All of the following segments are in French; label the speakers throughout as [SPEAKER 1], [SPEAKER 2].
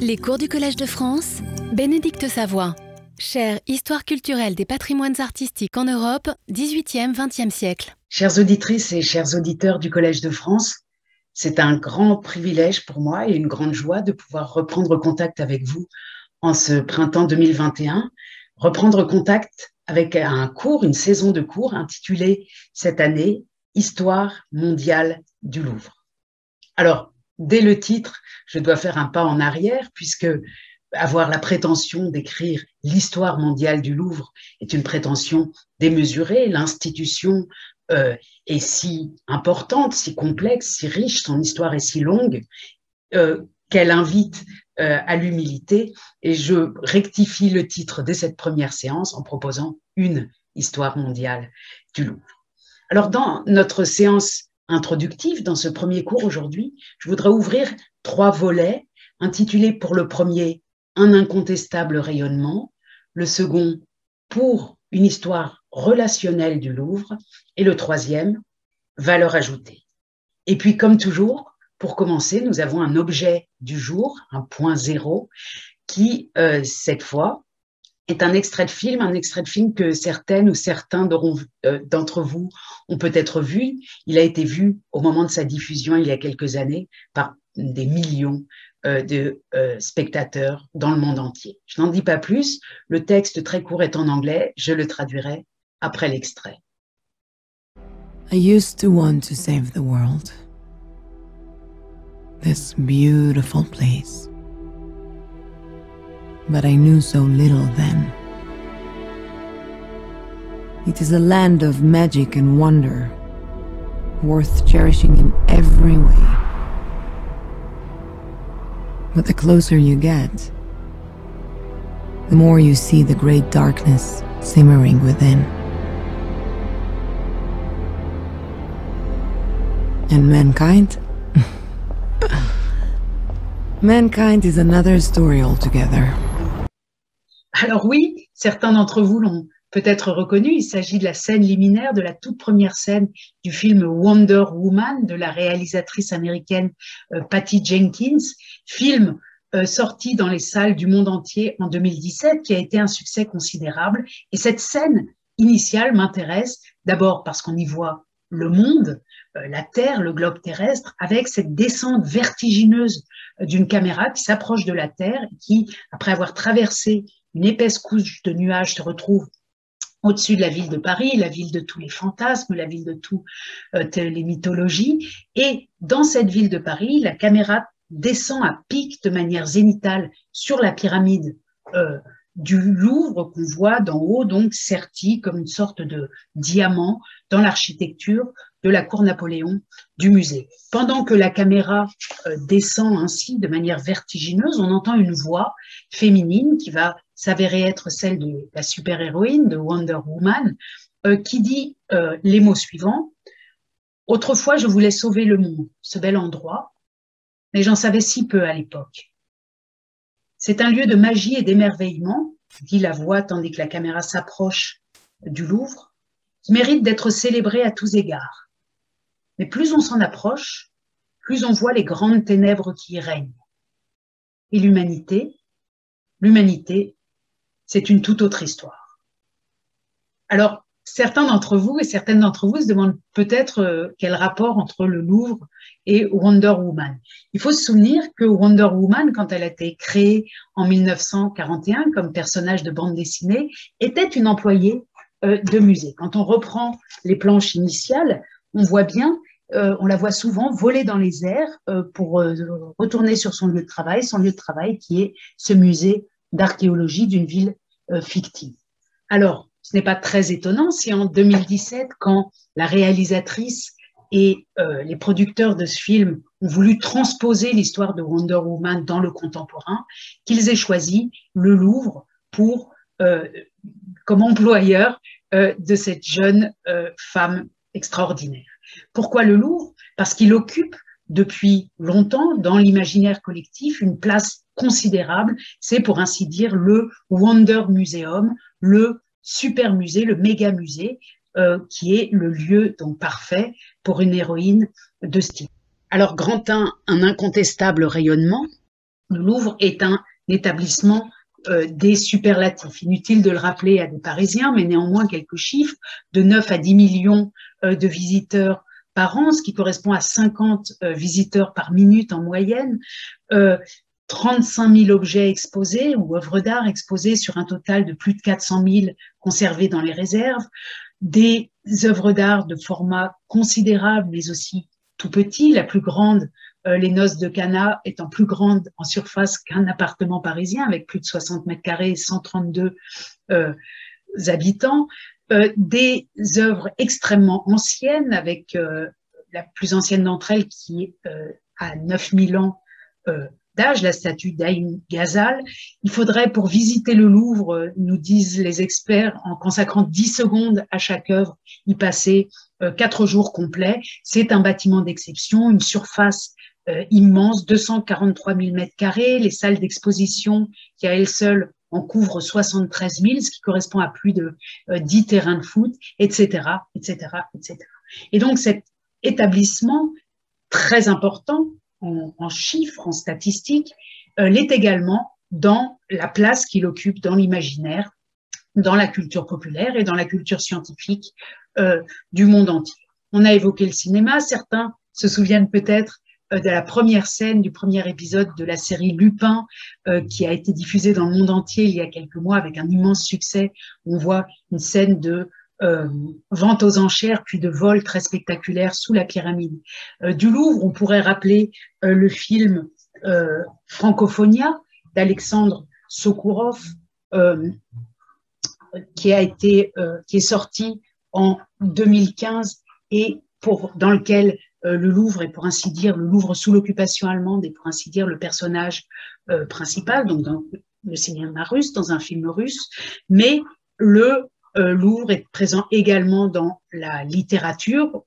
[SPEAKER 1] Les cours du Collège de France, Bénédicte Savoie. Chère Histoire culturelle des patrimoines artistiques en Europe, 18e, 20e siècle.
[SPEAKER 2] Chères auditrices et chers auditeurs du Collège de France, c'est un grand privilège pour moi et une grande joie de pouvoir reprendre contact avec vous en ce printemps 2021, reprendre contact avec un cours, une saison de cours intitulée cette année Histoire mondiale du Louvre. Alors, dès le titre, je dois faire un pas en arrière puisque avoir la prétention d'écrire l'histoire mondiale du Louvre est une prétention démesurée. L'institution euh, est si importante, si complexe, si riche, son histoire est si longue euh, qu'elle invite euh, à l'humilité. Et je rectifie le titre de cette première séance en proposant une histoire mondiale du Louvre. Alors, dans notre séance introductive, dans ce premier cours aujourd'hui, je voudrais ouvrir trois volets intitulés pour le premier Un incontestable rayonnement, le second Pour une histoire relationnelle du Louvre et le troisième Valeur ajoutée. Et puis, comme toujours, pour commencer, nous avons un objet du jour, un point zéro, qui, euh, cette fois, est un extrait de film, un extrait de film que certaines ou certains euh, d'entre vous ont peut-être vu. Il a été vu au moment de sa diffusion il y a quelques années par des millions euh, de euh, spectateurs dans le monde entier. Je n'en dis pas plus. Le texte très court est en anglais. Je le traduirai après l'extrait.
[SPEAKER 3] I used to want to save the world. This beautiful place. But I knew so little then. It is a land of magic and wonder, worth cherishing in every way. But the closer you get, the more you see the great darkness simmering within. And mankind? mankind is another story altogether.
[SPEAKER 2] Alors oui, certains d'entre vous l'ont peut-être reconnu, il s'agit de la scène liminaire, de la toute première scène du film Wonder Woman de la réalisatrice américaine euh, Patty Jenkins, film euh, sorti dans les salles du monde entier en 2017 qui a été un succès considérable. Et cette scène initiale m'intéresse d'abord parce qu'on y voit le monde, euh, la Terre, le globe terrestre, avec cette descente vertigineuse d'une caméra qui s'approche de la Terre, qui, après avoir traversé une épaisse couche de nuages se retrouve au-dessus de la ville de Paris, la ville de tous les fantasmes, la ville de toutes euh, les mythologies. Et dans cette ville de Paris, la caméra descend à pic de manière zénitale sur la pyramide euh, du Louvre qu'on voit d'en haut, donc serti comme une sorte de diamant dans l'architecture de la cour Napoléon du musée. Pendant que la caméra euh, descend ainsi de manière vertigineuse, on entend une voix féminine qui va s'avérer être celle de la super-héroïne de Wonder Woman, euh, qui dit euh, les mots suivants. Autrefois, je voulais sauver le monde, ce bel endroit, mais j'en savais si peu à l'époque. C'est un lieu de magie et d'émerveillement, dit la voix tandis que la caméra s'approche du Louvre, qui mérite d'être célébré à tous égards. Mais plus on s'en approche, plus on voit les grandes ténèbres qui y règnent. Et l'humanité, l'humanité, c'est une toute autre histoire. Alors, certains d'entre vous et certaines d'entre vous se demandent peut-être euh, quel rapport entre le Louvre et Wonder Woman. Il faut se souvenir que Wonder Woman, quand elle a été créée en 1941 comme personnage de bande dessinée, était une employée euh, de musée. Quand on reprend les planches initiales, on voit bien, euh, on la voit souvent voler dans les airs pour retourner sur son lieu de travail, son lieu de travail qui est ce musée d'archéologie d'une ville fictive. Alors, ce n'est pas très étonnant si en 2017, quand la réalisatrice et euh, les producteurs de ce film ont voulu transposer l'histoire de Wonder Woman dans le contemporain, qu'ils aient choisi le Louvre pour euh, comme employeur euh, de cette jeune femme extraordinaire. Pourquoi le Louvre? Parce qu'il occupe depuis longtemps dans l'imaginaire collectif une place considérable. C'est pour ainsi dire le Wonder Museum, le super musée, le méga musée, euh, qui est le lieu donc parfait pour une héroïne de style. Alors Grantin, un incontestable rayonnement, Le Louvre est un établissement euh, des superlatifs. Inutile de le rappeler à des Parisiens, mais néanmoins quelques chiffres, de 9 à 10 millions euh, de visiteurs par an, ce qui correspond à 50 euh, visiteurs par minute en moyenne. 35 000 objets exposés ou œuvres d'art exposées sur un total de plus de 400 000 conservés dans les réserves, des œuvres d'art de format considérable, mais aussi tout petit. La plus grande, euh, les noces de Cana, étant plus grande en surface qu'un appartement parisien, avec plus de 60 mètres carrés et 132 euh, habitants. Euh, des œuvres extrêmement anciennes, avec la plus ancienne d'entre elles qui est à 9000 ans la statue d'Aïm Ghazal. Il faudrait, pour visiter le Louvre, nous disent les experts, en consacrant 10 secondes à chaque œuvre, y passer euh, quatre jours complets. C'est un bâtiment d'exception, une surface euh, immense, 243 000 mètres carrés, les salles d'exposition qui à elles seules en couvrent 73 000, ce qui correspond à plus de 10 euh, terrains de foot, etc., etc., etc. Et donc cet établissement très important en, chiffres, en statistiques, euh, l'est également dans la place qu'il occupe dans l'imaginaire, dans la culture populaire et dans la culture scientifique euh, du monde entier. On a évoqué le cinéma, certains se souviennent peut-être euh, de la première scène du premier épisode de la série Lupin, qui a été diffusée dans le monde entier il y a quelques mois avec un immense succès. On voit une scène de euh, vente aux enchères, puis de vol très spectaculaire sous la pyramide. Euh, du Louvre, on pourrait rappeler euh, le film Francophonia d'Alexandre Sokourov, qui a été, qui est sorti en 2015 et pour, dans lequel le Louvre est pour ainsi dire le Louvre sous l'occupation allemande et pour ainsi dire le personnage principal, donc dans le cinéma russe, dans un film russe, mais le Louvre est présent également dans la littérature.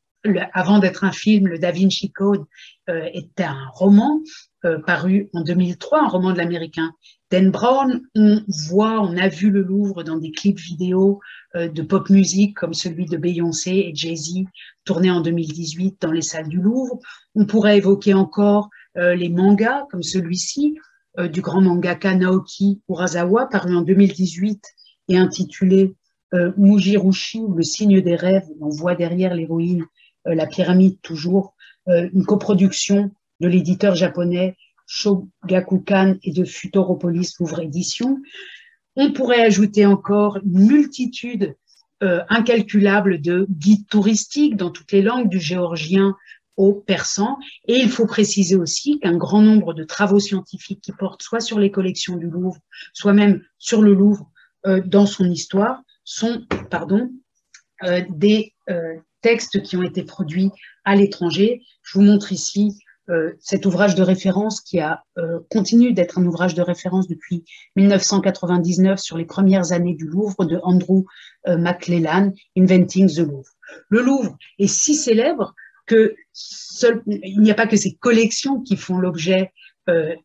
[SPEAKER 2] avant d'être un film, le Da Vinci Code euh, était un roman euh, paru en 2003, un roman de l'américain Dan Brown. On voit, on a vu le Louvre dans des clips vidéo de pop musique comme celui de Beyoncé et Jay-Z, tourné en 2018 dans les salles du Louvre. On pourrait évoquer encore les mangas comme celui-ci du grand mangaka Naoki Urasawa, paru en 2018 et intitulé euh, Mujirushi ou Le signe des rêves, on voit derrière l'héroïne euh, la pyramide toujours, euh, une coproduction de l'éditeur japonais Shogakukan et de Futuropolis Louvre Édition. On pourrait ajouter encore une multitude incalculable de guides touristiques dans toutes les langues, du géorgien au persan. Et il faut préciser aussi qu'un grand nombre de travaux scientifiques qui portent soit sur les collections du Louvre, soit même sur le Louvre dans son histoire, sont pardon, euh, des euh, textes qui ont été produits à l'étranger. Je vous montre ici euh, cet ouvrage de référence qui a continue d'être un ouvrage de référence depuis 1999 sur les premières années du Louvre de Andrew McClellan, Inventing the Louvre. Le Louvre est si célèbre que il n'y a pas que ses collections qui font l'objet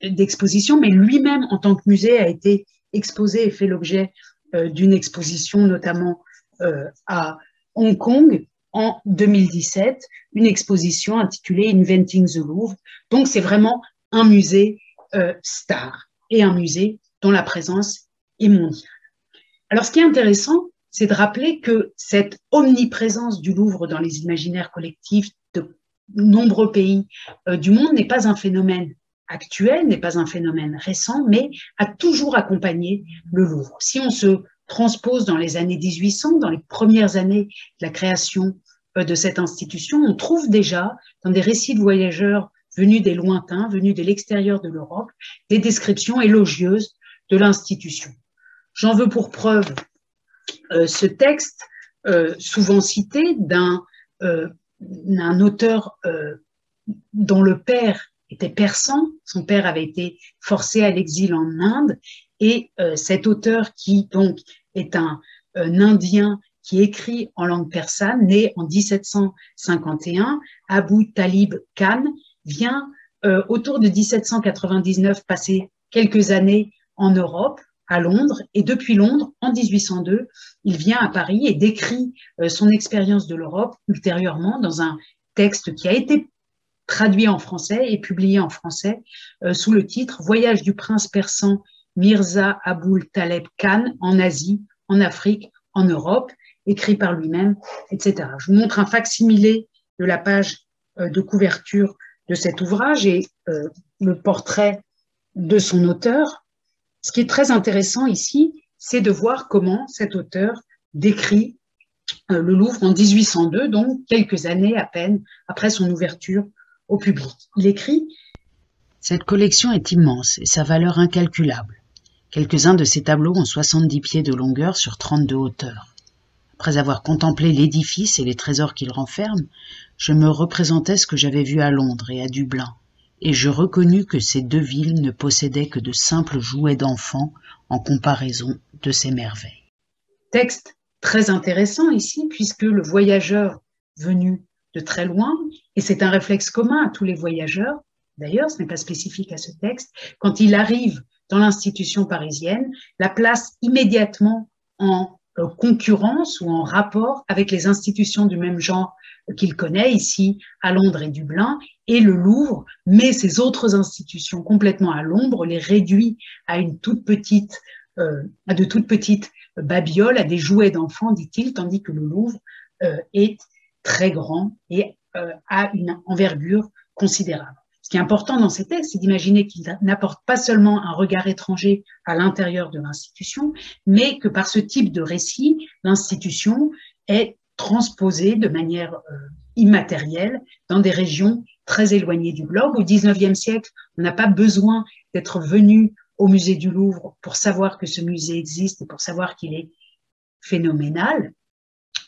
[SPEAKER 2] d'expositions, mais lui-même en tant que musée a été exposé et fait l'objet d'une exposition notamment euh, à Hong Kong en 2017, une exposition intitulée Inventing the Louvre. Donc c'est vraiment un musée euh, star et un musée dont la présence est mondiale. Alors ce qui est intéressant, c'est de rappeler que cette omniprésence du Louvre dans les imaginaires collectifs de nombreux pays du monde n'est pas un phénomène actuel, n'est pas un phénomène récent, mais a toujours accompagné le Louvre. Si on se transpose dans les années 1800, dans les premières années de la création euh, de cette institution, on trouve déjà dans des récits de voyageurs venus des lointains, venus de l'extérieur de l'Europe, des descriptions élogieuses de l'institution. J'en veux pour preuve euh, ce texte euh, souvent cité d'un un auteur dont le père était persan, son père avait été forcé à l'exil en Inde, et euh, cet auteur qui donc est un, Indien qui écrit en langue persane, né en 1751, Abu Talib Khan, vient euh, autour de 1799 passer quelques années en Europe, à Londres, et depuis Londres, en 1802, il vient à Paris et décrit euh, son expérience de l'Europe ultérieurement dans un texte qui a été traduit en français et publié en français sous le titre Voyage du prince persan Mirza Aboul Taleb Khan en Asie, en Afrique, en Europe, écrit par lui-même, etc. Je vous montre un facsimilé de la page de couverture de cet ouvrage et le portrait de son auteur. Ce qui est très intéressant ici, c'est de voir comment cet auteur décrit euh, le Louvre en 1802, donc quelques années à peine après son ouverture au public. Il écrit
[SPEAKER 4] Cette collection est immense et sa valeur incalculable. Quelques-uns de ces tableaux ont 70 pieds de longueur sur 30 de hauteur. Après avoir contemplé l'édifice et les trésors qu'il renferme, je me représentais ce que j'avais vu à Londres et à Dublin, et je reconnus que ces deux villes ne possédaient que de simples jouets d'enfants en comparaison de ces merveilles.
[SPEAKER 2] Texte très intéressant ici, puisque le voyageur venu de très loin, et c'est un réflexe commun à tous les voyageurs, d'ailleurs ce n'est pas spécifique à ce texte, quand il arrive dans l'institution parisienne, la place immédiatement en euh, concurrence ou en rapport avec les institutions du même genre qu'il connaît ici à Londres et Dublin, et le Louvre. Met ces autres institutions complètement à l'ombre, les réduit à une toute petite, euh, à de toutes petites babioles, à des jouets d'enfants, dit-il, tandis que le Louvre euh, est très grand et a une envergure considérable. Ce qui est important dans ces textes, c'est d'imaginer qu'il n'apporte pas seulement un regard étranger à l'intérieur de l'institution, mais que par ce type de récit, l'institution est transposée de manière euh, immatérielle dans des régions très éloignées du globe. Au XIXe siècle, on n'a pas besoin d'être venu au musée du Louvre pour savoir que ce musée existe et pour savoir qu'il est phénoménal,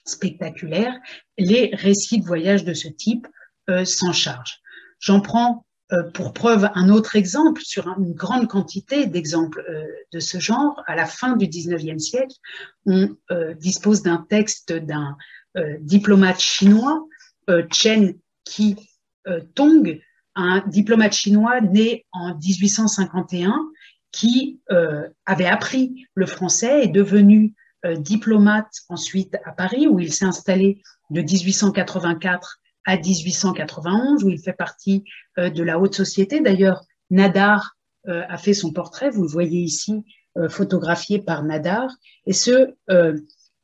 [SPEAKER 2] spectaculaire. Les récits de voyage de ce type euh, s'en chargent. J'en prends euh, pour preuve un autre exemple sur une grande quantité d'exemples euh, de ce genre. À la fin du 19e siècle, on dispose d'un texte d'un diplomate chinois, Chen Qi Tong, un diplomate chinois né en 1851 qui avait appris le français et devenu diplomate ensuite à Paris où il s'est installé de 1884 à 1891, où il fait partie euh, de la haute société. D'ailleurs, Nadar euh, a fait son portrait, vous le voyez ici, euh, photographié par Nadar. Et ce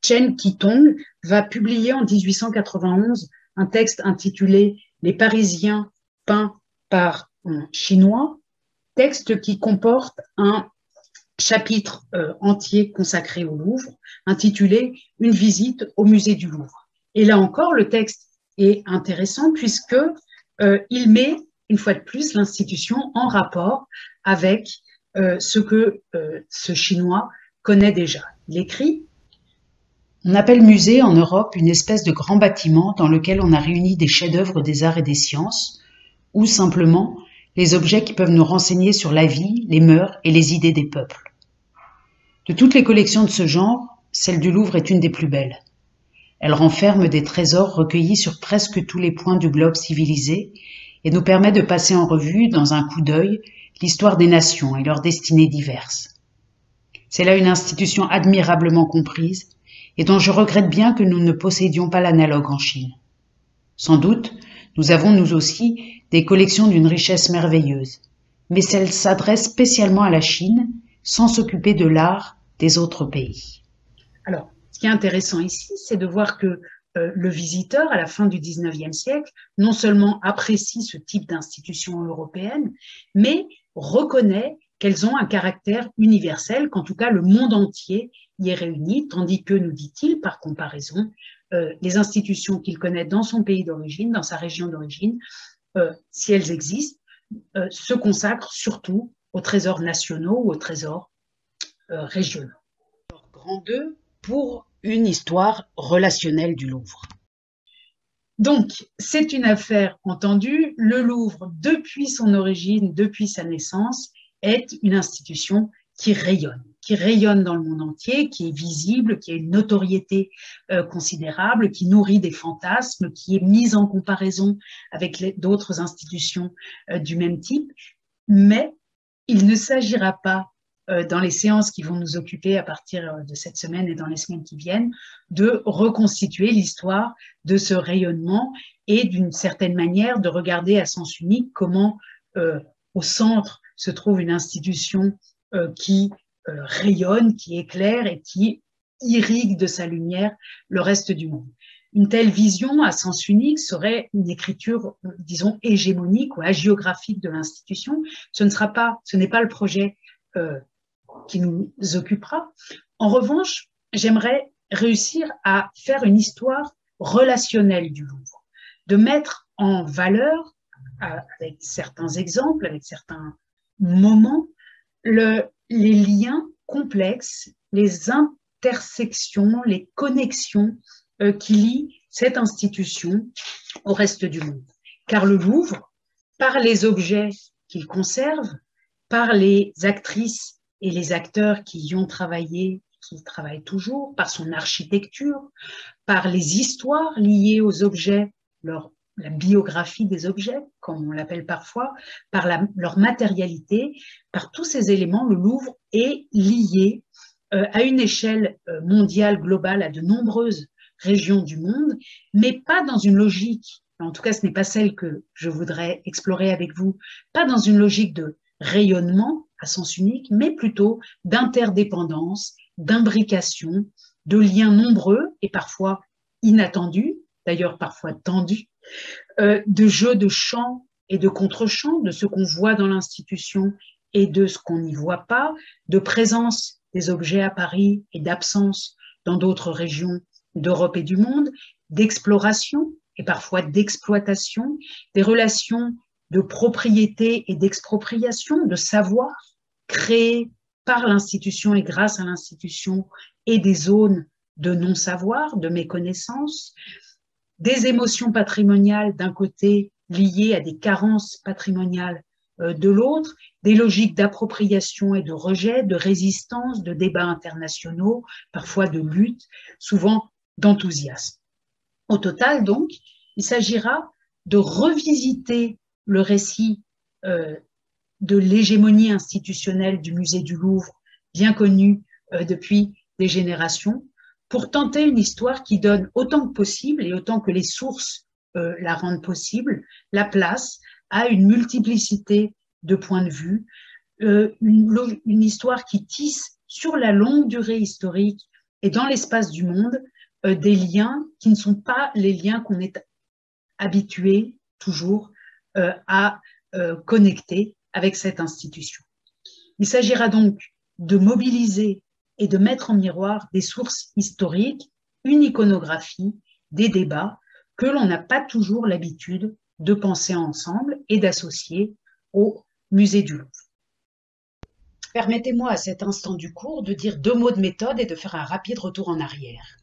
[SPEAKER 2] Chen Kitong va publier en 1891 un texte intitulé Les Parisiens peints par un Chinois, texte qui comporte un chapitre entier consacré au Louvre, intitulé Une visite au musée du Louvre. Et là encore, le texte est intéressant puisque euh, il met une fois de plus l'institution en rapport avec euh, ce que euh, ce Chinois connaît déjà. Il écrit
[SPEAKER 4] On appelle musée en Europe une espèce de grand bâtiment dans lequel on a réuni des chefs-d'œuvre des arts et des sciences, ou simplement les objets qui peuvent nous renseigner sur la vie, les mœurs et les idées des peuples. De toutes les collections de ce genre, celle du Louvre est une des plus belles. Elle renferme des trésors recueillis sur presque tous les points du globe civilisé et nous permet de passer en revue, dans un coup d'œil, l'histoire des nations et leurs destinées diverses. C'est là une institution admirablement comprise et dont je regrette bien que nous ne possédions pas l'analogue en Chine. Sans doute, nous avons nous aussi des collections d'une richesse merveilleuse, mais celle s'adresse spécialement à la Chine sans s'occuper de l'art des autres pays.
[SPEAKER 2] Alors, ce qui est intéressant ici, c'est de voir que euh, le visiteur, à la fin du 19e siècle, non seulement apprécie ce type d'institution européenne, mais reconnaît qu'elles ont un caractère universel, qu'en tout cas le monde entier y est réuni, tandis que, nous dit-il, par comparaison, euh, les institutions qu'il connaît dans son pays d'origine, dans sa région d'origine, si elles existent, se consacrent surtout aux trésors nationaux ou aux trésors régionaux.
[SPEAKER 4] Grand 2, pour une histoire relationnelle du Louvre.
[SPEAKER 2] Donc, c'est une affaire entendue. Le Louvre, depuis son origine, depuis sa naissance, est une institution qui rayonne, qui rayonne dans le monde entier, qui est visible, qui a une notoriété euh, considérable, qui nourrit des fantasmes, qui est mise en comparaison avec d'autres institutions euh, du même type. Mais il ne s'agira pas dans les séances qui vont nous occuper à partir de cette semaine et dans les semaines qui viennent, de reconstituer l'histoire de ce rayonnement et d'une certaine manière de regarder à sens unique comment au centre se trouve une institution qui rayonne, qui éclaire et qui irrigue de sa lumière le reste du monde. Une telle vision à sens unique serait une écriture, disons, hégémonique ou hagiographique de l'institution. Ce ne sera pas, ce n'est pas le projet euh, qui nous occupera. En revanche, j'aimerais réussir à faire une histoire relationnelle du Louvre, de mettre en valeur, avec certains exemples, avec certains moments, le, les liens complexes, les intersections, les connexions euh, qui lient cette institution au reste du monde. Car le Louvre, par les objets qu'il conserve, par les actrices et les acteurs qui y ont travaillé, qui travaillent toujours, par son architecture, par les histoires liées aux objets, leur, la biographie des objets, comme on l'appelle parfois, par leur matérialité, par tous ces éléments, le Louvre est lié euh, à une échelle euh, mondiale, globale, à de nombreuses régions du monde, mais pas dans une logique, en tout cas ce n'est pas celle que je voudrais explorer avec vous, pas dans une logique de rayonnement à sens unique, mais plutôt d'interdépendance, d'imbrication, de liens nombreux et parfois inattendus, d'ailleurs parfois tendus, euh, de jeux de chants et de contre-chants, de ce qu'on voit dans l'institution et de ce qu'on n'y voit pas, de présence des objets à Paris et d'absence dans d'autres régions d'Europe et du monde, d'exploration et parfois d'exploitation, des relations de propriété et d'expropriation, de savoir créées par l'institution et grâce à l'institution et des zones de non-savoir, de méconnaissance, des émotions patrimoniales d'un côté liées à des carences patrimoniales euh, de l'autre, des logiques d'appropriation et de rejet, de résistance, de débats internationaux, parfois de lutte, souvent d'enthousiasme. Au total, donc, il s'agira de revisiter le récit euh, de l'hégémonie institutionnelle du musée du Louvre, bien connu euh, depuis des générations, pour tenter une histoire qui donne autant que possible et autant que les sources euh, la rendent possible, la place à une multiplicité de points de vue, une, une histoire qui tisse sur la longue durée historique et dans l'espace du monde euh, des liens qui ne sont pas les liens qu'on est habitué toujours euh, à euh, connecter avec cette institution. Il s'agira donc de mobiliser et de mettre en miroir des sources historiques, une iconographie, des débats que l'on n'a pas toujours l'habitude de penser ensemble et d'associer au musée du Louvre. Permettez-moi à cet instant du cours de dire deux mots de méthode et de faire un rapide retour en arrière.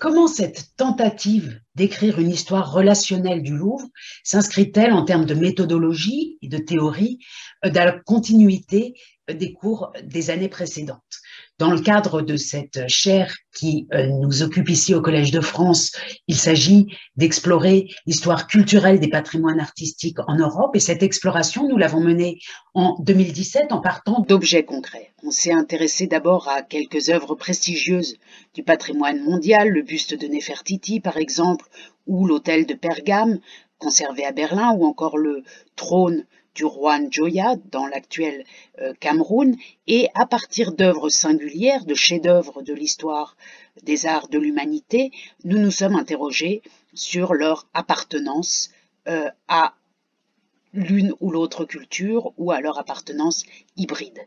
[SPEAKER 2] Comment cette tentative d'écrire une histoire relationnelle du Louvre s'inscrit-elle en termes de méthodologie et de théorie euh, dans la continuité des cours des années précédentes dans le cadre de cette chaire qui euh, nous occupe ici au Collège de France, il s'agit d'explorer l'histoire culturelle des patrimoines artistiques en Europe et cette exploration, nous l'avons menée en 2017 en partant d'objets concrets. On s'est intéressé d'abord à quelques œuvres prestigieuses du patrimoine mondial, le buste de Nefertiti par exemple, ou l'hôtel de Pergame conservé à Berlin, ou encore le trône du roi Njoya dans l'actuel euh, Cameroun et à partir d'œuvres singulières, de chefs-d'œuvre de l'histoire des arts de l'humanité, nous nous sommes interrogés sur leur appartenance euh, à l'une ou l'autre culture ou à leur appartenance hybride.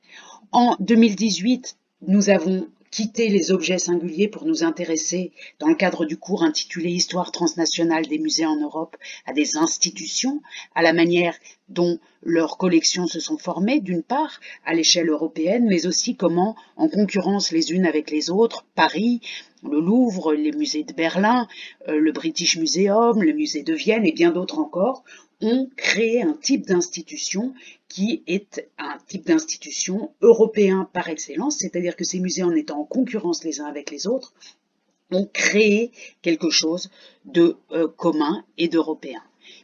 [SPEAKER 2] En 2018, nous avons quitter les objets singuliers pour nous intéresser, dans le cadre du cours intitulé Histoire transnationale des musées en Europe, à des institutions, à la manière dont leurs collections se sont formées, d'une part, à l'échelle européenne, mais aussi comment, en concurrence les unes avec les autres, Paris, le Louvre, les musées de Berlin, euh, le British Museum, le musée de Vienne et bien d'autres encore, ont créé un type d'institution qui est un type d'institution européen par excellence, c'est-à-dire que ces musées, en étant en concurrence les uns avec les autres, ont créé quelque chose de euh, commun et d'européen.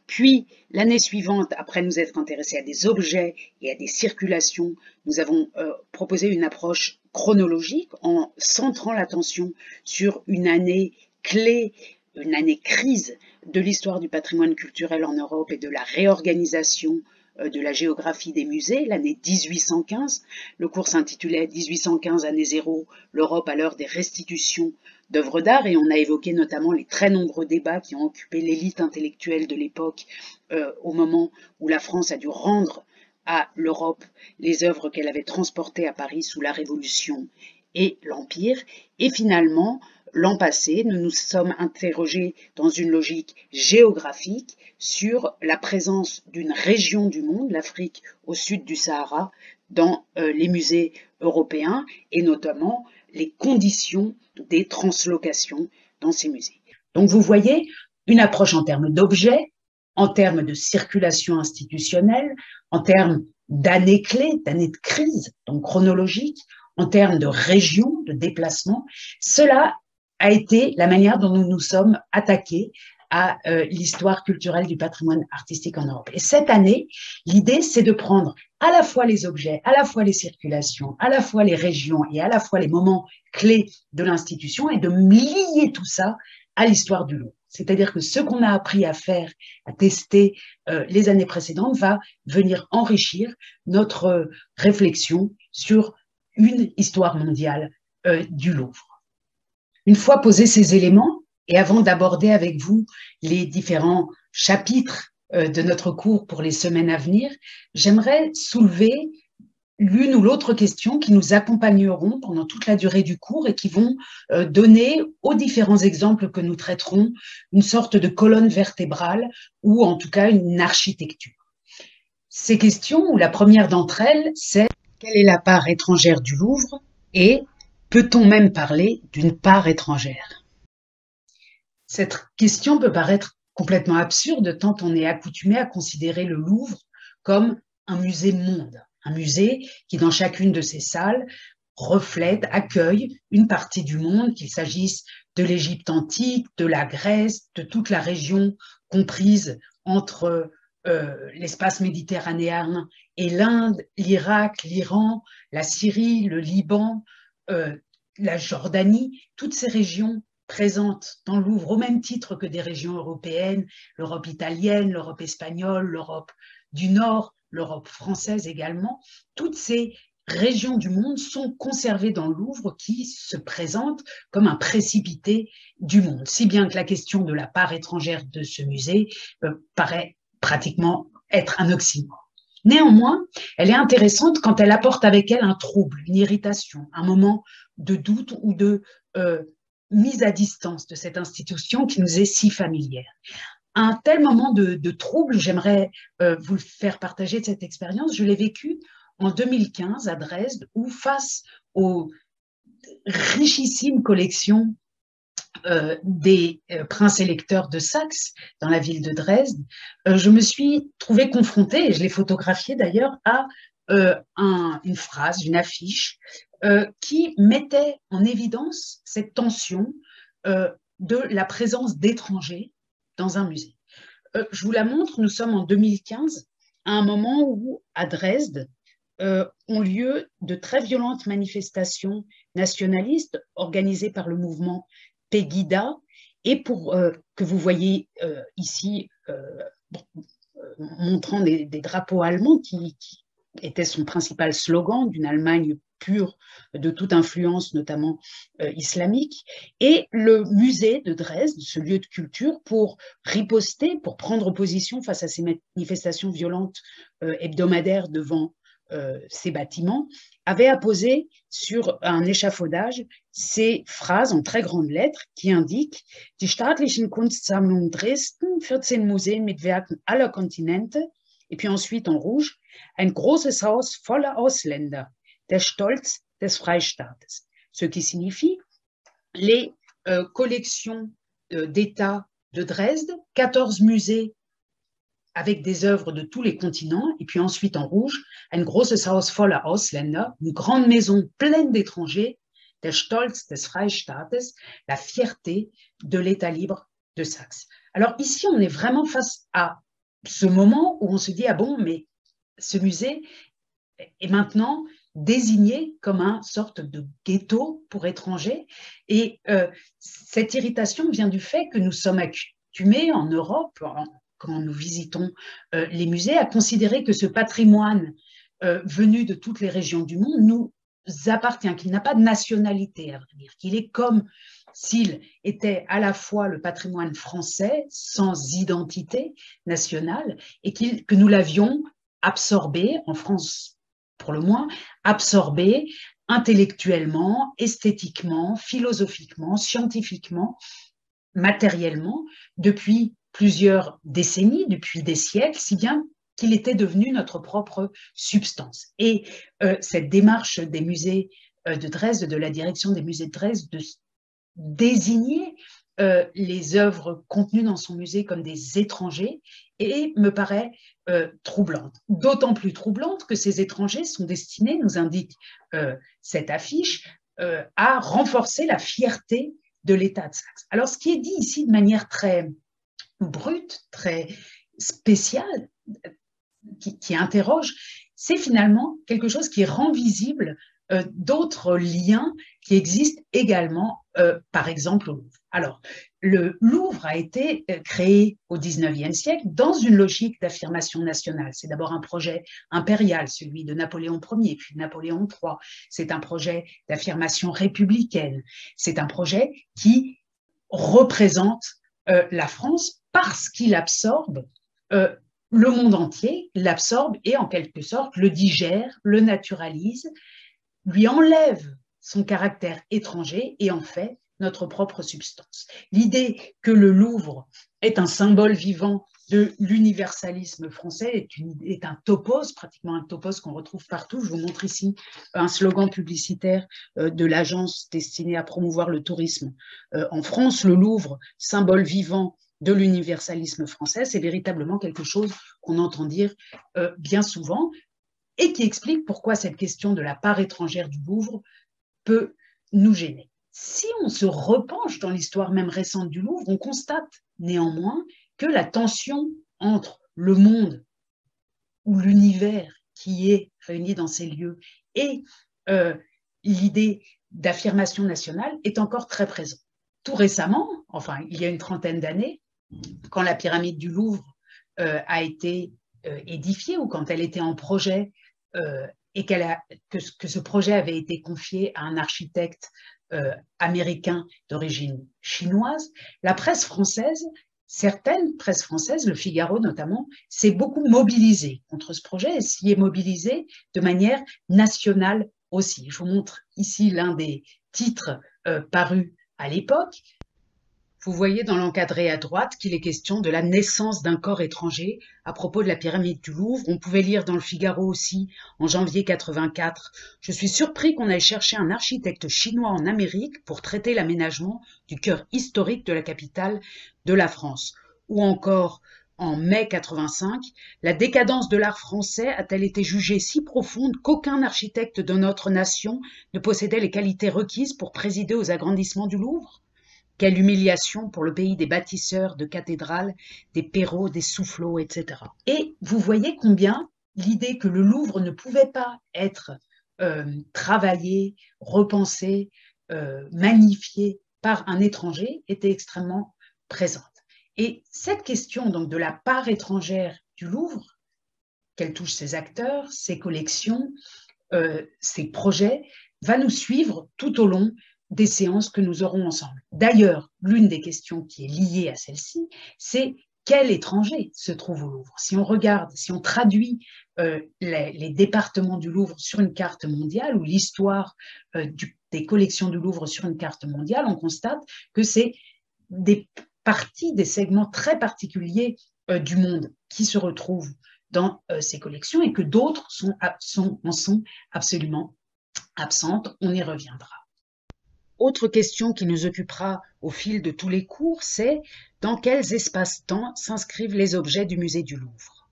[SPEAKER 2] Puis, l'année suivante, après nous être intéressés à des objets et à des circulations, nous avons euh, proposé une approche chronologique en centrant l'attention sur une année clé, une année crise de l'histoire du patrimoine culturel en Europe et de la réorganisation de la géographie des musées, l'année 1815. Le cours s'intitulait 1815 année zéro, l'Europe à l'heure des restitutions d'œuvres d'art et on a évoqué notamment les très nombreux débats qui ont occupé l'élite intellectuelle de l'époque euh, au moment où la France a dû rendre à l'Europe les œuvres qu'elle avait transportées à Paris sous la Révolution et l'Empire. Et finalement, l'an passé, nous nous sommes interrogés dans une logique géographique sur la présence d'une région du monde, l'Afrique au sud du Sahara, dans euh, les musées européens et notamment les conditions des translocations dans ces musées. Donc vous voyez une approche en termes d'objets, en termes de circulation institutionnelle, en termes d'années clés, d'années de crise, donc chronologiques, en termes de régions, de déplacement. Cela a été la manière dont nous nous sommes attaqués à euh, l'histoire culturelle du patrimoine artistique en Europe. Et cette année, l'idée, c'est de prendre à la fois les objets, à la fois les circulations, à la fois les régions et à la fois les moments clés de l'institution et de lier tout ça à l'histoire du Louvre. C'est-à-dire que ce qu'on a appris à faire, à tester euh, les années précédentes, va venir enrichir notre euh, réflexion sur une histoire mondiale du Louvre. Une fois posés ces éléments, et avant d'aborder avec vous les différents chapitres euh, de notre cours pour les semaines à venir, j'aimerais soulever l'une ou l'autre question qui nous accompagneront pendant toute la durée du cours et qui vont euh, donner aux différents exemples que nous traiterons une sorte de colonne vertébrale ou en tout cas une architecture. Ces questions, ou la première d'entre elles, c'est quelle est la part étrangère du Louvre et peut-on même parler d'une part étrangère? Cette question peut paraître complètement absurde tant on est accoutumé à considérer le Louvre comme un musée monde, un musée qui dans chacune de ses salles reflète, accueille une partie du monde, qu'il s'agisse de l'Égypte antique, de la Grèce, de toute la région comprise entre euh, l'espace méditerranéen et l'Inde, l'Irak, l'Iran, la Syrie, le Liban, euh, la Jordanie, toutes ces régions présente dans Louvre au même titre que des régions européennes, l'Europe italienne, l'Europe espagnole, l'Europe du Nord, l'Europe française également. Toutes ces régions du monde sont conservées dans Louvre qui se présente comme un précipité du monde, si bien que la question de la part étrangère de ce musée euh, paraît pratiquement être un oxymore. Néanmoins, elle est intéressante quand elle apporte avec elle un trouble, une irritation, un moment de doute ou de euh, mise à distance de cette institution qui nous est si familière. Un tel moment de, trouble, j'aimerais euh, vous faire partager de cette expérience. Je l'ai vécu en 2015 à Dresde, où face aux richissimes collections euh, des euh, princes électeurs de Saxe dans la ville de Dresde, je me suis trouvée confrontée, et je l'ai photographiée d'ailleurs, à une phrase, une affiche euh, qui mettait en évidence cette tension euh, de la présence d'étrangers dans un musée. Euh, je vous la montre, nous sommes en 2015, à un moment où, à Dresde, ont lieu de très violentes manifestations nationalistes organisées par le mouvement Pegida, et pour que vous voyez ici, montrant des, drapeaux allemands qui, qui, était son principal slogan d'une Allemagne pure de toute influence, notamment euh, islamique, et le musée de Dresde, ce lieu de culture, pour riposter, pour prendre position face à ces manifestations violentes euh, hebdomadaires devant euh, ces bâtiments, avait apposé sur un échafaudage ces phrases en très grandes lettres qui indiquent Die staatlichen Kunstsammlung Dresden, 14 Museen mit Werken aller Kontinente, et puis ensuite en rouge, ein großes Haus voller Ausländer, der Stolz des Freistaates, ce qui signifie les euh, collections euh, d'État de Dresde, 14 musées avec des œuvres de tous les continents, et puis ensuite en rouge, ein großes Haus voller Ausländer, une grande maison pleine d'étrangers, der Stolz des Freistaates, la fierté de l'État libre de Saxe. Alors ici, on est vraiment face à ce moment où on se dit, ah bon, mais ce musée est maintenant désigné comme un sorte de ghetto pour étrangers. Et euh, cette irritation vient du fait que nous sommes accoutumés en Europe, quand nous visitons euh, les musées, à considérer que ce patrimoine euh, venu de toutes les régions du monde nous appartient, qu'il n'a pas de nationalité, à dire, qu'il est comme s'il était à la fois le patrimoine français sans identité nationale et que nous l'avions absorbé, en France pour le moins, absorbé intellectuellement, esthétiquement, philosophiquement, scientifiquement, matériellement, depuis plusieurs décennies, depuis des siècles, si bien qu'il était devenu notre propre substance. Et euh, cette démarche des musées euh, de Dresde, de la direction des musées de Dresde, de désigner euh, les œuvres contenues dans son musée comme des étrangers et me paraît troublante. D'autant plus troublante que ces étrangers sont destinés, nous indique cette affiche, à renforcer la fierté de l'État de Saxe. Alors, ce qui est dit ici de manière très brute, très spéciale, qui, interroge, c'est finalement quelque chose qui rend visible euh, d'autres liens qui existent également, euh, par exemple au Louvre. Alors, le Louvre a été euh, créé au XIXe siècle dans une logique d'affirmation nationale. C'est d'abord un projet impérial, celui de Napoléon Ier, puis de Napoléon III. C'est un projet d'affirmation républicaine. C'est un projet qui représente la France parce qu'il absorbe le monde entier l'absorbe et en quelque sorte le digère, le naturalise, lui enlève son caractère étranger et en fait notre propre substance. L'idée que le Louvre est un symbole vivant de l'universalisme français est, un topos, pratiquement un topos qu'on retrouve partout. Je vous montre ici un slogan publicitaire euh, de l'agence destinée à promouvoir le tourisme euh, en France. Le Louvre, symbole vivant de l'universalisme français, c'est véritablement quelque chose qu'on entend dire euh, bien souvent et qui explique pourquoi cette question de la part étrangère du Louvre peut nous gêner. Si on se repenche dans l'histoire même récente du Louvre, on constate néanmoins que la tension entre le monde ou l'univers qui est réuni dans ces lieux et euh, l'idée d'affirmation nationale est encore très présente. Tout récemment, enfin il y a une trentaine d'années, quand la pyramide du Louvre euh, a été euh, édifiée ou quand elle était en projet et que, ce projet avait été confié à un architecte américain d'origine chinoise, la presse française, certaines presses françaises, le Figaro notamment, s'est beaucoup mobilisée contre ce projet et s'y est mobilisée de manière nationale aussi. Je vous montre ici l'un des titres parus à l'époque. Vous voyez dans l'encadré à droite qu'il est question de la naissance d'un corps étranger à propos de la pyramide du Louvre. On pouvait lire dans le Figaro aussi, en janvier 84, Je suis surpris qu'on aille chercher un architecte chinois en Amérique pour traiter l'aménagement du cœur historique de la capitale de la France. Ou encore, en mai 85, la décadence de l'art français a-t-elle été jugée si profonde qu'aucun architecte de notre nation ne possédait les qualités requises pour présider aux agrandissements du Louvre? Quelle humiliation pour le pays des bâtisseurs de cathédrales, des perrots, des soufflots, etc. Et vous voyez combien l'idée que le Louvre ne pouvait pas être euh, travaillé, repensé, euh, magnifié par un étranger était extrêmement présente. Et cette question donc de la part étrangère du Louvre, qu'elle touche ses acteurs, ses collections, euh, ses projets, va nous suivre tout au long des séances que nous aurons ensemble. D'ailleurs, l'une des questions qui est liée à celle-ci, c'est quel étranger se trouve au Louvre? Si on regarde, si on traduit euh, les, départements du Louvre sur une carte mondiale ou l'histoire euh, des collections du Louvre sur une carte mondiale, on constate que c'est des parties, des segments très particuliers euh, du monde qui se retrouvent dans ces collections et que d'autres sont, sont, en sont absolument absentes. On y reviendra. Autre question qui nous occupera au fil de tous les cours, c'est dans quels espaces-temps s'inscrivent les objets du musée du Louvre?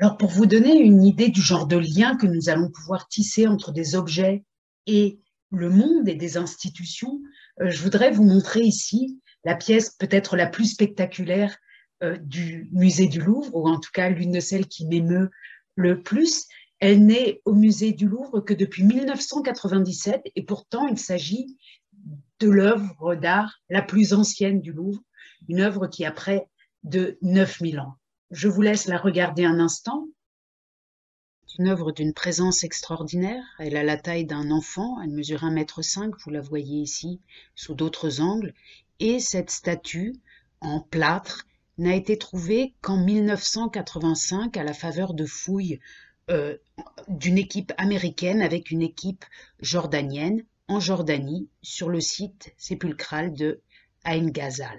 [SPEAKER 2] Alors pour vous donner une idée du genre de lien que nous allons pouvoir tisser entre des objets et le monde et des institutions, euh, je voudrais vous montrer ici la pièce peut-être la plus spectaculaire euh, du musée du Louvre, ou en tout cas l'une de celles qui m'émeut le plus. Elle n'est au musée du Louvre que depuis 1997 et pourtant il s'agit de l'œuvre d'art la plus ancienne du Louvre, une œuvre qui a près de 9000 ans. Je vous laisse la regarder un instant. Une œuvre d'une présence extraordinaire. Elle a la taille d'un enfant, elle mesure 1 mètre 5, vous la voyez ici sous d'autres angles. Et cette statue en plâtre n'a été trouvée qu'en 1985 à la faveur de fouilles euh, d'une équipe américaine avec une équipe jordanienne en Jordanie sur le site sépulcral de Ain Ghazal.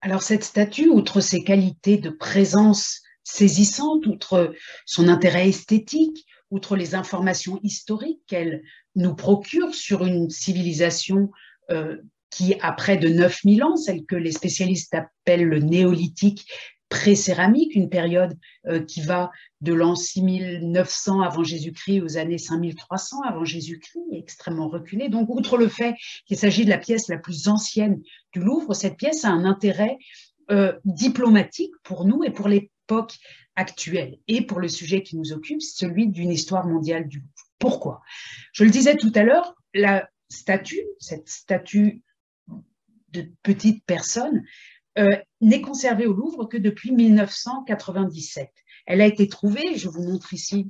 [SPEAKER 2] Alors cette statue, outre ses qualités de présence saisissante, outre son intérêt esthétique, outre les informations historiques qu'elle nous procure sur une civilisation euh, qui a près de 9000 ans, celle que les spécialistes appellent le néolithique pré-céramique, une période euh, qui va de l'an 6900 avant Jésus-Christ aux années 5300 avant Jésus-Christ, extrêmement reculée. Donc, outre le fait qu'il s'agit de la pièce la plus ancienne du Louvre, cette pièce a un intérêt euh, diplomatique pour nous et pour l'époque actuelle et pour le sujet qui nous occupe, celui d'une histoire mondiale du Louvre. Pourquoi? Je le disais tout à l'heure, la statue, cette statue de petite personne, euh, n'est conservée au Louvre que depuis 1997. Elle a été trouvée, je vous montre ici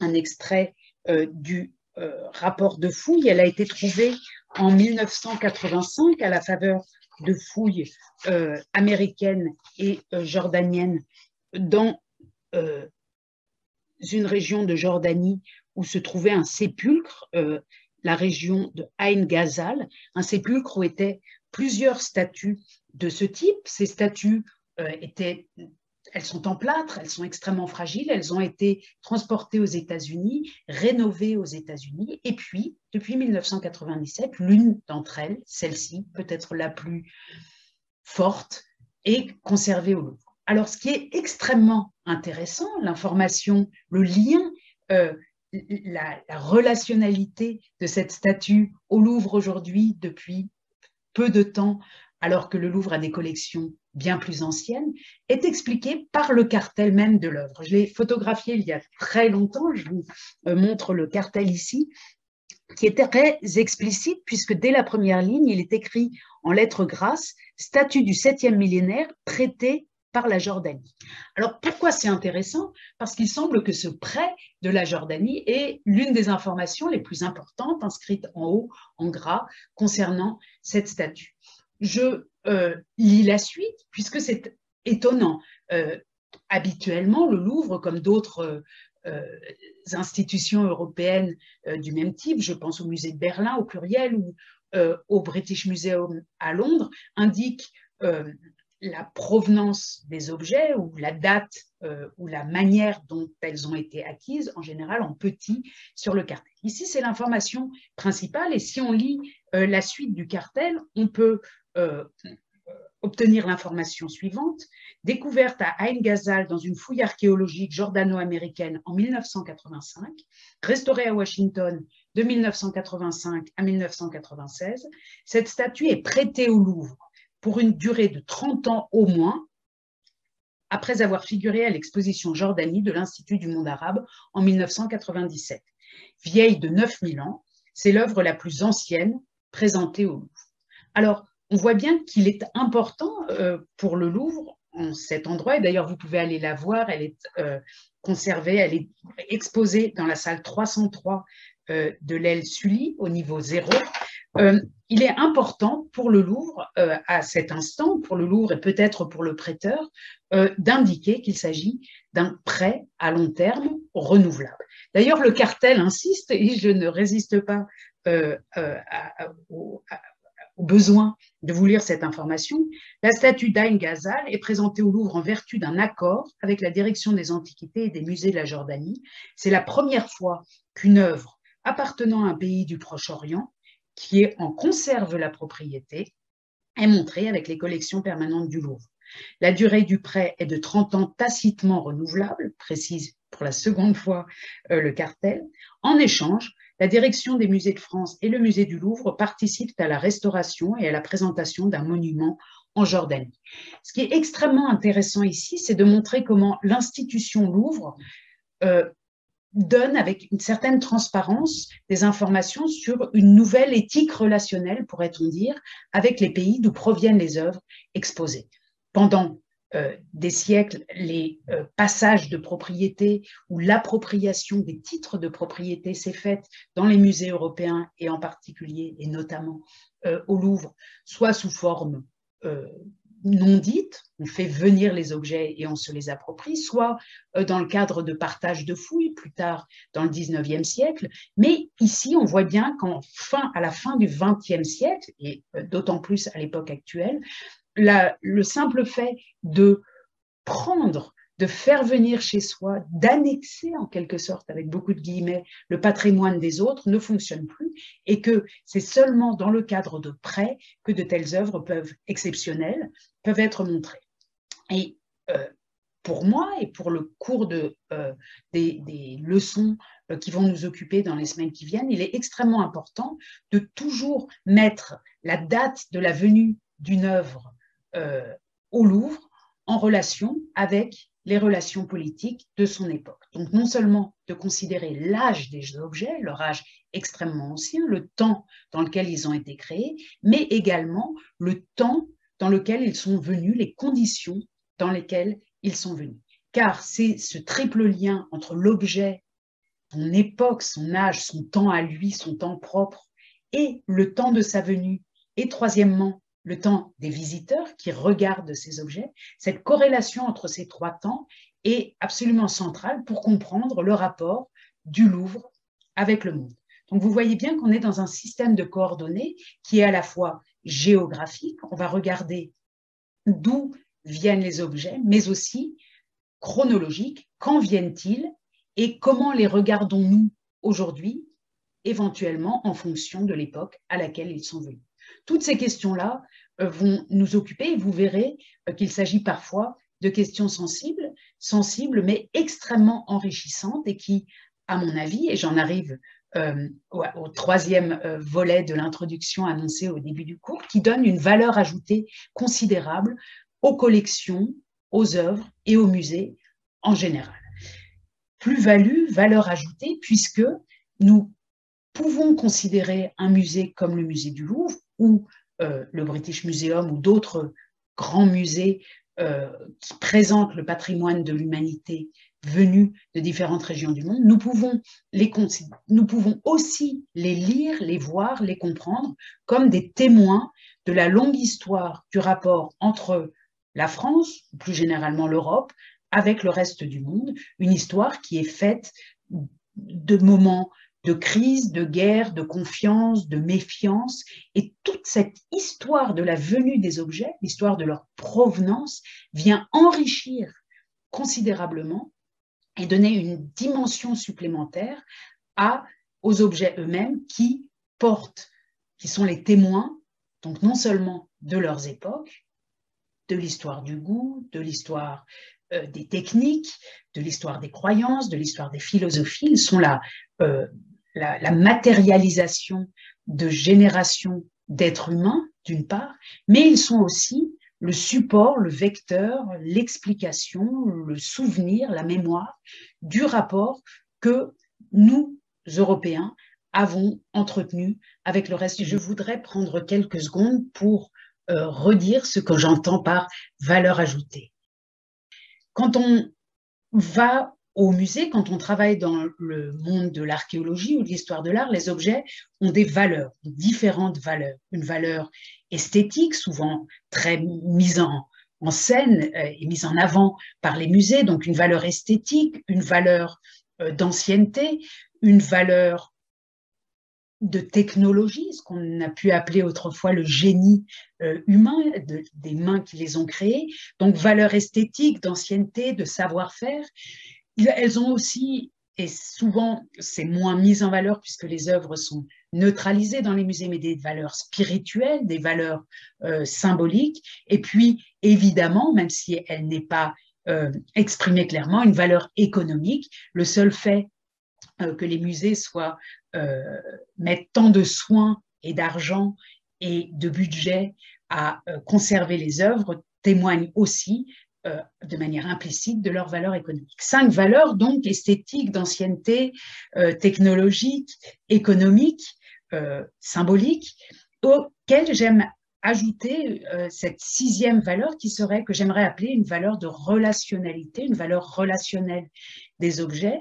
[SPEAKER 2] un extrait euh, du euh, rapport de fouille, elle a été trouvée en 1985 à la faveur de fouilles américaines et jordaniennes dans une région de Jordanie où se trouvait un sépulcre, la région de Ain Ghazal, un sépulcre où étaient plusieurs statues de ce type. Ces statues euh, étaient, elles sont en plâtre, elles sont extrêmement fragiles, elles ont été transportées aux États-Unis, rénovées aux États-Unis, et puis, depuis 1997, l'une d'entre elles, celle-ci, peut-être la plus forte, est conservée au Louvre. Alors, ce qui est extrêmement intéressant, l'information, le lien, euh, la, la, relationnalité de cette statue au Louvre aujourd'hui depuis peu de temps alors que le Louvre a des collections bien plus anciennes, est expliqué par le cartel même de l'œuvre. Je l'ai photographié il y a très longtemps, je vous euh, montre le cartel ici, qui est très explicite puisque dès la première ligne, il est écrit en lettres grasses, statut du 7e millénaire prêté par la Jordanie. Alors pourquoi c'est intéressant? Parce qu'il semble que ce prêt de la Jordanie est l'une des informations les plus importantes inscrites en haut, en gras, concernant cette statue je euh, lis la suite, puisque c'est étonnant. Euh, habituellement, le Louvre, comme d'autres euh, institutions européennes du même type, je pense au musée de Berlin au pluriel ou au British Museum à Londres, indique la provenance des objets ou la date ou la manière dont elles ont été acquises, en général en petit, sur le cartel. Ici, c'est l'information principale et si on lit la suite du cartel, on peut euh, obtenir l'information suivante. Découverte à Ain Ghazal dans une fouille archéologique jordano-américaine en 1985, restaurée à Washington de 1985 à 1996, cette statue est prêtée au Louvre pour une durée de 30 ans au moins, après avoir figuré à l'exposition Jordanie de l'Institut du monde arabe en 1997. Vieille de 9000 ans, c'est l'œuvre la plus ancienne présentée au Louvre. Alors, on voit bien qu'il est important euh, pour le Louvre en cet endroit, et d'ailleurs vous pouvez aller la voir, elle est euh, conservée, elle est exposée dans la salle 303 euh, de l'aile Sully au niveau zéro. il est important pour le Louvre, à cet instant, pour le Louvre et peut-être pour le prêteur, d'indiquer qu'il s'agit d'un prêt à long terme renouvelable. D'ailleurs, le cartel insiste, et je ne résiste pas à, au besoin de vous lire cette information, la statue d'Ain Ghazal est présentée au Louvre en vertu d'un accord avec la direction des antiquités et des musées de la Jordanie. C'est la première fois qu'une œuvre appartenant à un pays du Proche-Orient, qui en conserve la propriété, est montrée avec les collections permanentes du Louvre. La durée du prêt est de 30 ans tacitement renouvelable, précise pour la seconde fois euh, le cartel. En échange, la direction des musées de France et le musée du Louvre participent à la restauration et à la présentation d'un monument en Jordanie. Ce qui est extrêmement intéressant ici, c'est de montrer comment l'institution Louvre euh, donne avec une certaine transparence des informations sur une nouvelle éthique relationnelle, pourrait-on dire, avec les pays d'où proviennent les œuvres exposées. Pendant euh, des siècles, les euh, passages de propriété ou l'appropriation des titres de propriété s'est faite dans les musées européens et en particulier et notamment euh, au Louvre, soit sous forme non dites, on fait venir les objets et on se les approprie, soit euh, dans le cadre de partage de fouilles, plus tard dans le 19e siècle. Mais ici, on voit bien qu'à la fin du 20e siècle, et euh, d'autant plus à l'époque actuelle, le simple fait de prendre de faire venir chez soi, d'annexer en quelque sorte, avec beaucoup de guillemets, le patrimoine des autres ne fonctionne plus et que c'est seulement dans le cadre de prêts que de telles œuvres peuvent exceptionnelles peuvent être montrées. Et euh, pour moi et pour le cours de, euh, des, leçons euh, qui vont nous occuper dans les semaines qui viennent, il est extrêmement important de toujours mettre la date de la venue d'une œuvre au Louvre en relation avec les relations politiques de son époque. Donc non seulement de considérer l'âge des objets, leur âge extrêmement ancien, le temps dans lequel ils ont été créés, mais également le temps dans lequel ils sont venus, les conditions dans lesquelles ils sont venus. Car c'est ce triple lien entre l'objet, son époque, son âge, son temps à lui, son temps propre, et le temps de sa venue, et troisièmement, le temps des visiteurs qui regardent ces objets, cette corrélation entre ces trois temps est absolument centrale pour comprendre le rapport du Louvre avec le monde. Donc vous voyez bien qu'on est dans un système de coordonnées qui est à la fois géographique, on va regarder d'où viennent les objets, mais aussi chronologique, quand viennent-ils et comment les regardons-nous aujourd'hui, éventuellement en fonction de l'époque à laquelle ils sont venus. Toutes ces questions-là euh, vont nous occuper et vous verrez euh, qu'il s'agit parfois de questions sensibles, sensibles mais extrêmement enrichissantes et qui, à mon avis, et j'en arrive euh, au, troisième volet de l'introduction annoncée au début du cours, qui donne une valeur ajoutée considérable aux collections, aux œuvres et aux musées en général. Plus-value, valeur ajoutée, puisque nous pouvons considérer un musée comme le musée du Louvre ou euh, le British Museum ou d'autres grands musées euh, qui présentent le patrimoine de l'humanité venu de différentes régions du monde, nous pouvons, les, nous pouvons aussi les lire, les voir, les comprendre comme des témoins de la longue histoire du rapport entre la France, plus généralement l'Europe, avec le reste du monde, une histoire qui est faite de moments de crise, de guerre, de confiance, de méfiance. Et toute cette histoire de la venue des objets, l'histoire de leur provenance, vient enrichir considérablement et donner une dimension supplémentaire à, aux objets eux-mêmes qui portent, qui sont les témoins, donc non seulement de leurs époques, de l'histoire du goût, de l'histoire euh, des techniques, de l'histoire des croyances, de l'histoire des philosophies. Ils sont là euh, la, matérialisation de générations d'êtres humains, d'une part, mais ils sont aussi le support, le vecteur, l'explication, le souvenir, la mémoire du rapport que nous, Européens, avons entretenu avec le reste. Je voudrais prendre quelques secondes pour euh, redire ce que j'entends par valeur ajoutée. Quand on va au musée, quand on travaille dans le monde de l'archéologie ou de l'histoire de l'art, les objets ont des valeurs, différentes valeurs. Une valeur esthétique, souvent très mise en, scène euh, et mise en avant par les musées, donc une valeur esthétique, une valeur euh, d'ancienneté, une valeur de technologie, ce qu'on a pu appeler autrefois le génie euh, humain, des mains qui les ont créées, donc valeur esthétique, d'ancienneté, de savoir-faire, elles ont aussi, et souvent c'est moins mis en valeur puisque les œuvres sont neutralisées dans les musées, mais des valeurs spirituelles, des valeurs euh, symboliques, et puis évidemment, même si elle n'est pas euh, exprimée clairement, une valeur économique. Le seul fait que les musées soient, mettent tant de soins et d'argent et de budget à conserver les œuvres témoigne aussi de manière implicite de leurs valeurs économiques. Cinq valeurs donc esthétiques, d'ancienneté, technologique, économique, symbolique, auxquelles j'aime ajouter euh, cette sixième valeur qui serait, que j'aimerais appeler une valeur de relationnalité, une valeur relationnelle des objets,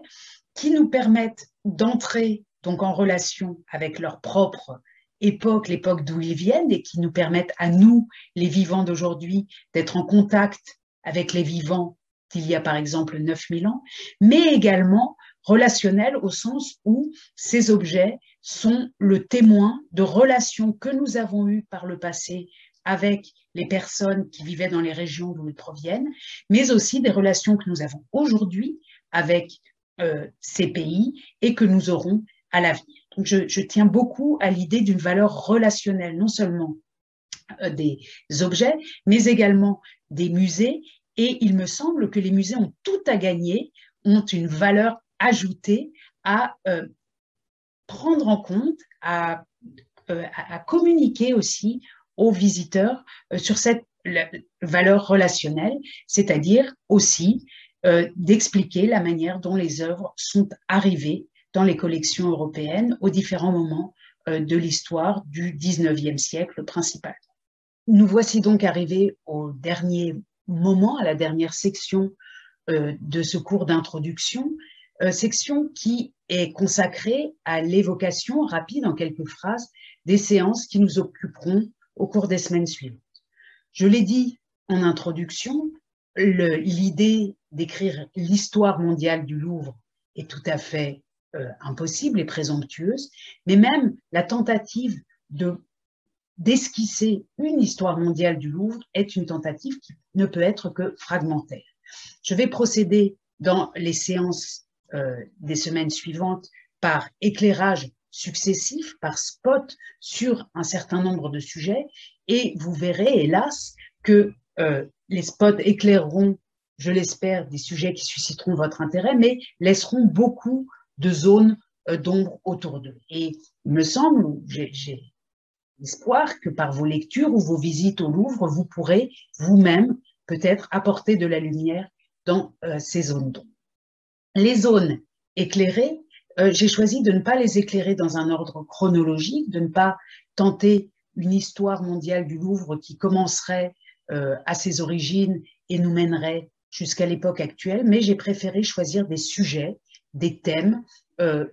[SPEAKER 2] qui nous permettent d'entrer donc en relation avec leur propre époque, l'époque d'où ils viennent, et qui nous permettent à nous, les vivants d'aujourd'hui, d'être en contact avec les vivants d'il y a par exemple 9000 ans, mais également relationnel au sens où ces objets sont le témoin de relations que nous avons eues par le passé avec les personnes qui vivaient dans les régions d'où ils proviennent, mais aussi des relations que nous avons aujourd'hui avec euh, ces pays et que nous aurons à l'avenir. Je, tiens beaucoup à l'idée d'une valeur relationnelle, non seulement des objets, mais également des musées. Et il me semble que les musées ont tout à gagner, ont une valeur ajoutée à euh, prendre en compte, euh, à, communiquer aussi aux visiteurs euh, sur cette valeur relationnelle, c'est-à-dire aussi euh, d'expliquer la manière dont les œuvres sont arrivées dans les collections européennes aux différents moments de l'histoire du 19e siècle principal. Nous voici donc arrivés au dernier moment, à la dernière section de ce cours d'introduction, section qui est consacrée à l'évocation rapide, en quelques phrases, des séances qui nous occuperont au cours des semaines suivantes. Je l'ai dit en introduction, l'idée d'écrire l'histoire mondiale du Louvre est tout à fait euh, impossible et présomptueuse, mais même la tentative de d'esquisser une histoire mondiale du Louvre est une tentative qui ne peut être que fragmentaire. Je vais procéder dans les séances euh, des semaines suivantes par éclairage successif, par spot sur un certain nombre de sujets, et vous verrez, hélas, que euh, les spots éclaireront, je l'espère, des sujets qui susciteront votre intérêt, mais laisseront beaucoup de zones euh, d'ombre autour d'eux. Et il me semble, j'ai espoir que par vos lectures ou vos visites au Louvre, vous pourrez vous-même peut-être apporter de la lumière dans ces zones d'ombre. Les zones éclairées, euh, j'ai choisi de ne pas les éclairer dans un ordre chronologique, de ne pas tenter une histoire mondiale du Louvre qui commencerait euh, à ses origines et nous mènerait jusqu'à l'époque actuelle, mais j'ai préféré choisir des sujets, des thèmes euh,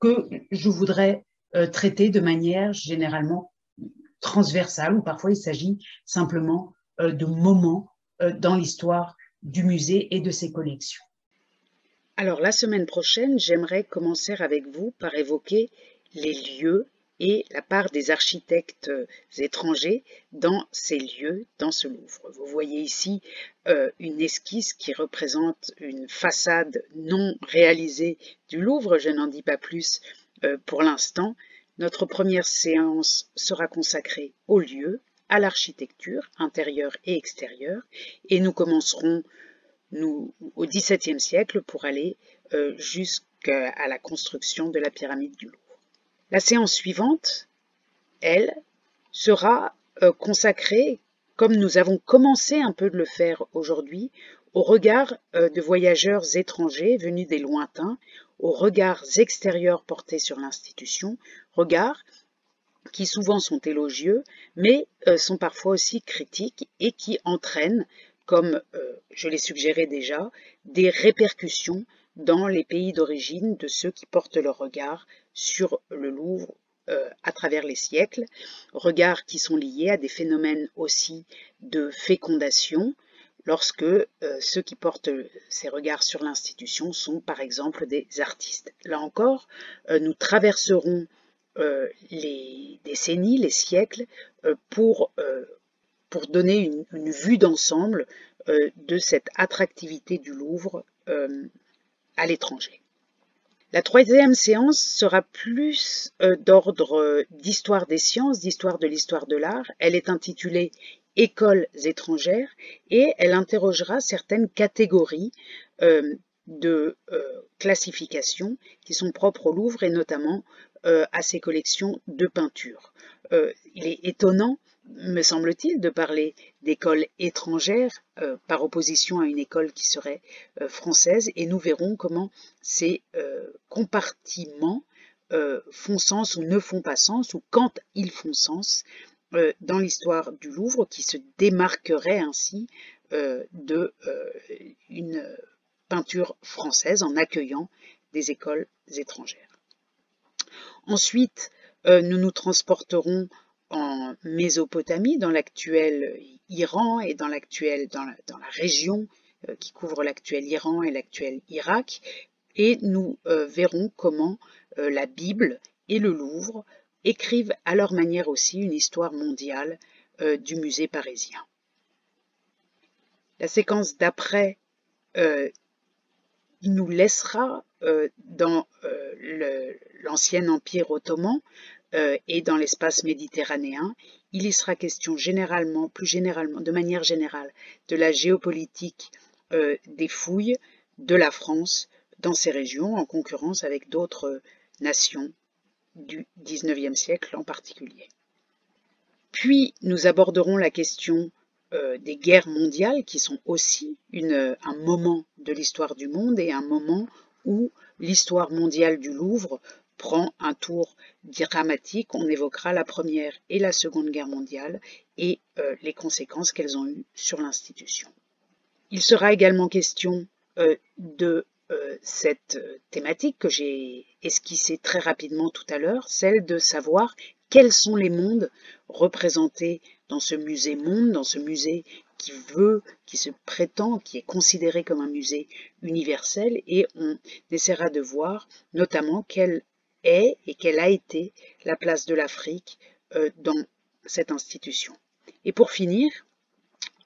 [SPEAKER 2] que je voudrais traiter de manière généralement transversale, ou parfois il s'agit simplement de moments dans l'histoire du musée et de ses collections.
[SPEAKER 4] Alors la semaine prochaine, j'aimerais commencer avec vous par évoquer les lieux et la part des architectes étrangers dans ces lieux, dans ce Louvre. Vous voyez ici euh, une esquisse qui représente une façade non réalisée du Louvre, je n'en dis pas plus euh, pour l'instant. Notre première séance sera consacrée au lieu, à l'architecture intérieure et extérieure, et nous commencerons nous, au XVIIe siècle pour aller euh, jusqu'à la construction de la pyramide du Louvre. La séance suivante, elle, sera euh, consacrée, comme nous avons commencé un peu de le faire aujourd'hui, aux regards euh, de voyageurs étrangers venus des lointains, aux regards extérieurs portés sur l'institution, regards qui souvent sont élogieux, mais sont parfois aussi critiques et qui entraînent comme euh, je l'ai suggéré déjà, des répercussions dans les pays d'origine de ceux qui portent leur regard sur le Louvre euh, à travers les siècles, regards qui sont liés à des phénomènes aussi de fécondation, lorsque euh, ceux qui portent ces regards sur l'institution sont par exemple des artistes. Là encore, nous traverserons les décennies, les siècles, pour donner une, vue d'ensemble euh, de cette attractivité du Louvre euh, à l'étranger. La troisième séance sera plus euh, d'ordre d'histoire des sciences, d'histoire de l'histoire de l'art. Elle est intitulée Écoles étrangères et elle interrogera certaines catégories
[SPEAKER 2] de classification qui sont propres au Louvre et notamment à ses collections de peintures. il est étonnant me semble-t-il, de parler d'école étrangère euh, par opposition à une école qui serait euh, française, et nous verrons comment ces euh, compartiments font sens ou ne font pas sens, ou quand ils font sens dans l'histoire du Louvre, qui se démarquerait ainsi de une peinture française en accueillant des écoles étrangères. Ensuite, nous nous transporterons en Mésopotamie, dans l'actuel Iran et dans l'actuel dans, la, région euh, qui couvre l'actuel Iran et l'actuel Irak, et nous euh, verrons comment euh, la Bible et le Louvre écrivent à leur manière aussi une histoire mondiale du musée parisien. La séquence d'après nous laissera dans l'ancien empire ottoman euh, et dans l'espace méditerranéen, il y sera question généralement, plus généralement, de manière générale, de la géopolitique euh, des fouilles de la France dans ces régions, en concurrence avec d'autres nations du XIXe siècle en particulier. Puis nous aborderons la question euh, des guerres mondiales qui sont aussi un moment de l'histoire du monde et un moment où l'histoire mondiale du Louvre prend un tour dramatique. On évoquera la Première et la Seconde Guerre mondiale et euh, les conséquences qu'elles ont eues sur l'institution. Il sera également question euh, de euh, cette thématique que j'ai esquissée très rapidement tout à l'heure, celle de savoir quels sont les mondes représentés dans ce musée monde, dans ce musée qui veut, qui se prétend, qui est considéré comme un musée universel, et on essaiera de voir notamment quelle est et quelle a été la place de l'Afrique euh, dans cette institution. Et pour finir,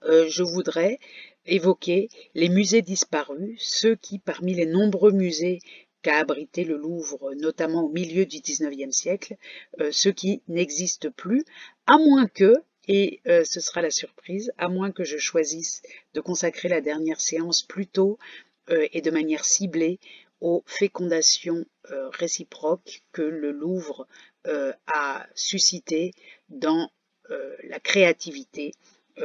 [SPEAKER 2] euh, je voudrais évoquer les musées disparus, ceux qui, parmi les nombreux musées qu'a abrité le Louvre, notamment au milieu du XIXe siècle, euh, ceux qui n'existent plus, à moins que, et ce sera la surprise, à moins que je choisisse de consacrer la dernière séance plutôt et de manière ciblée aux fécondations euh, réciproques que le Louvre euh, a suscité dans euh, la créativité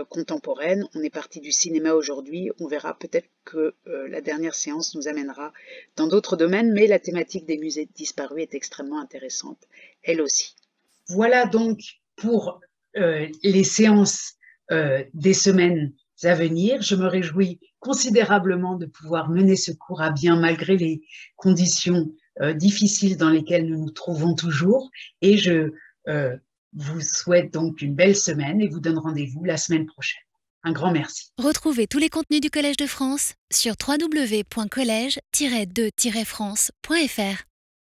[SPEAKER 2] contemporaine. On est parti du cinéma aujourd'hui, on verra peut-être que la dernière séance nous amènera dans d'autres domaines, mais la thématique des musées disparus est extrêmement intéressante, elle aussi.
[SPEAKER 5] Voilà donc pour les séances des semaines à venir. Je me réjouis considérablement de pouvoir mener ce cours à bien malgré les conditions euh, difficiles dans lesquelles nous nous trouvons toujours. Et je euh, vous souhaite donc une belle semaine et vous donne rendez-vous la semaine prochaine. Un grand merci.
[SPEAKER 1] Retrouvez tous les contenus du Collège de France sur www.colège-2-france.fr.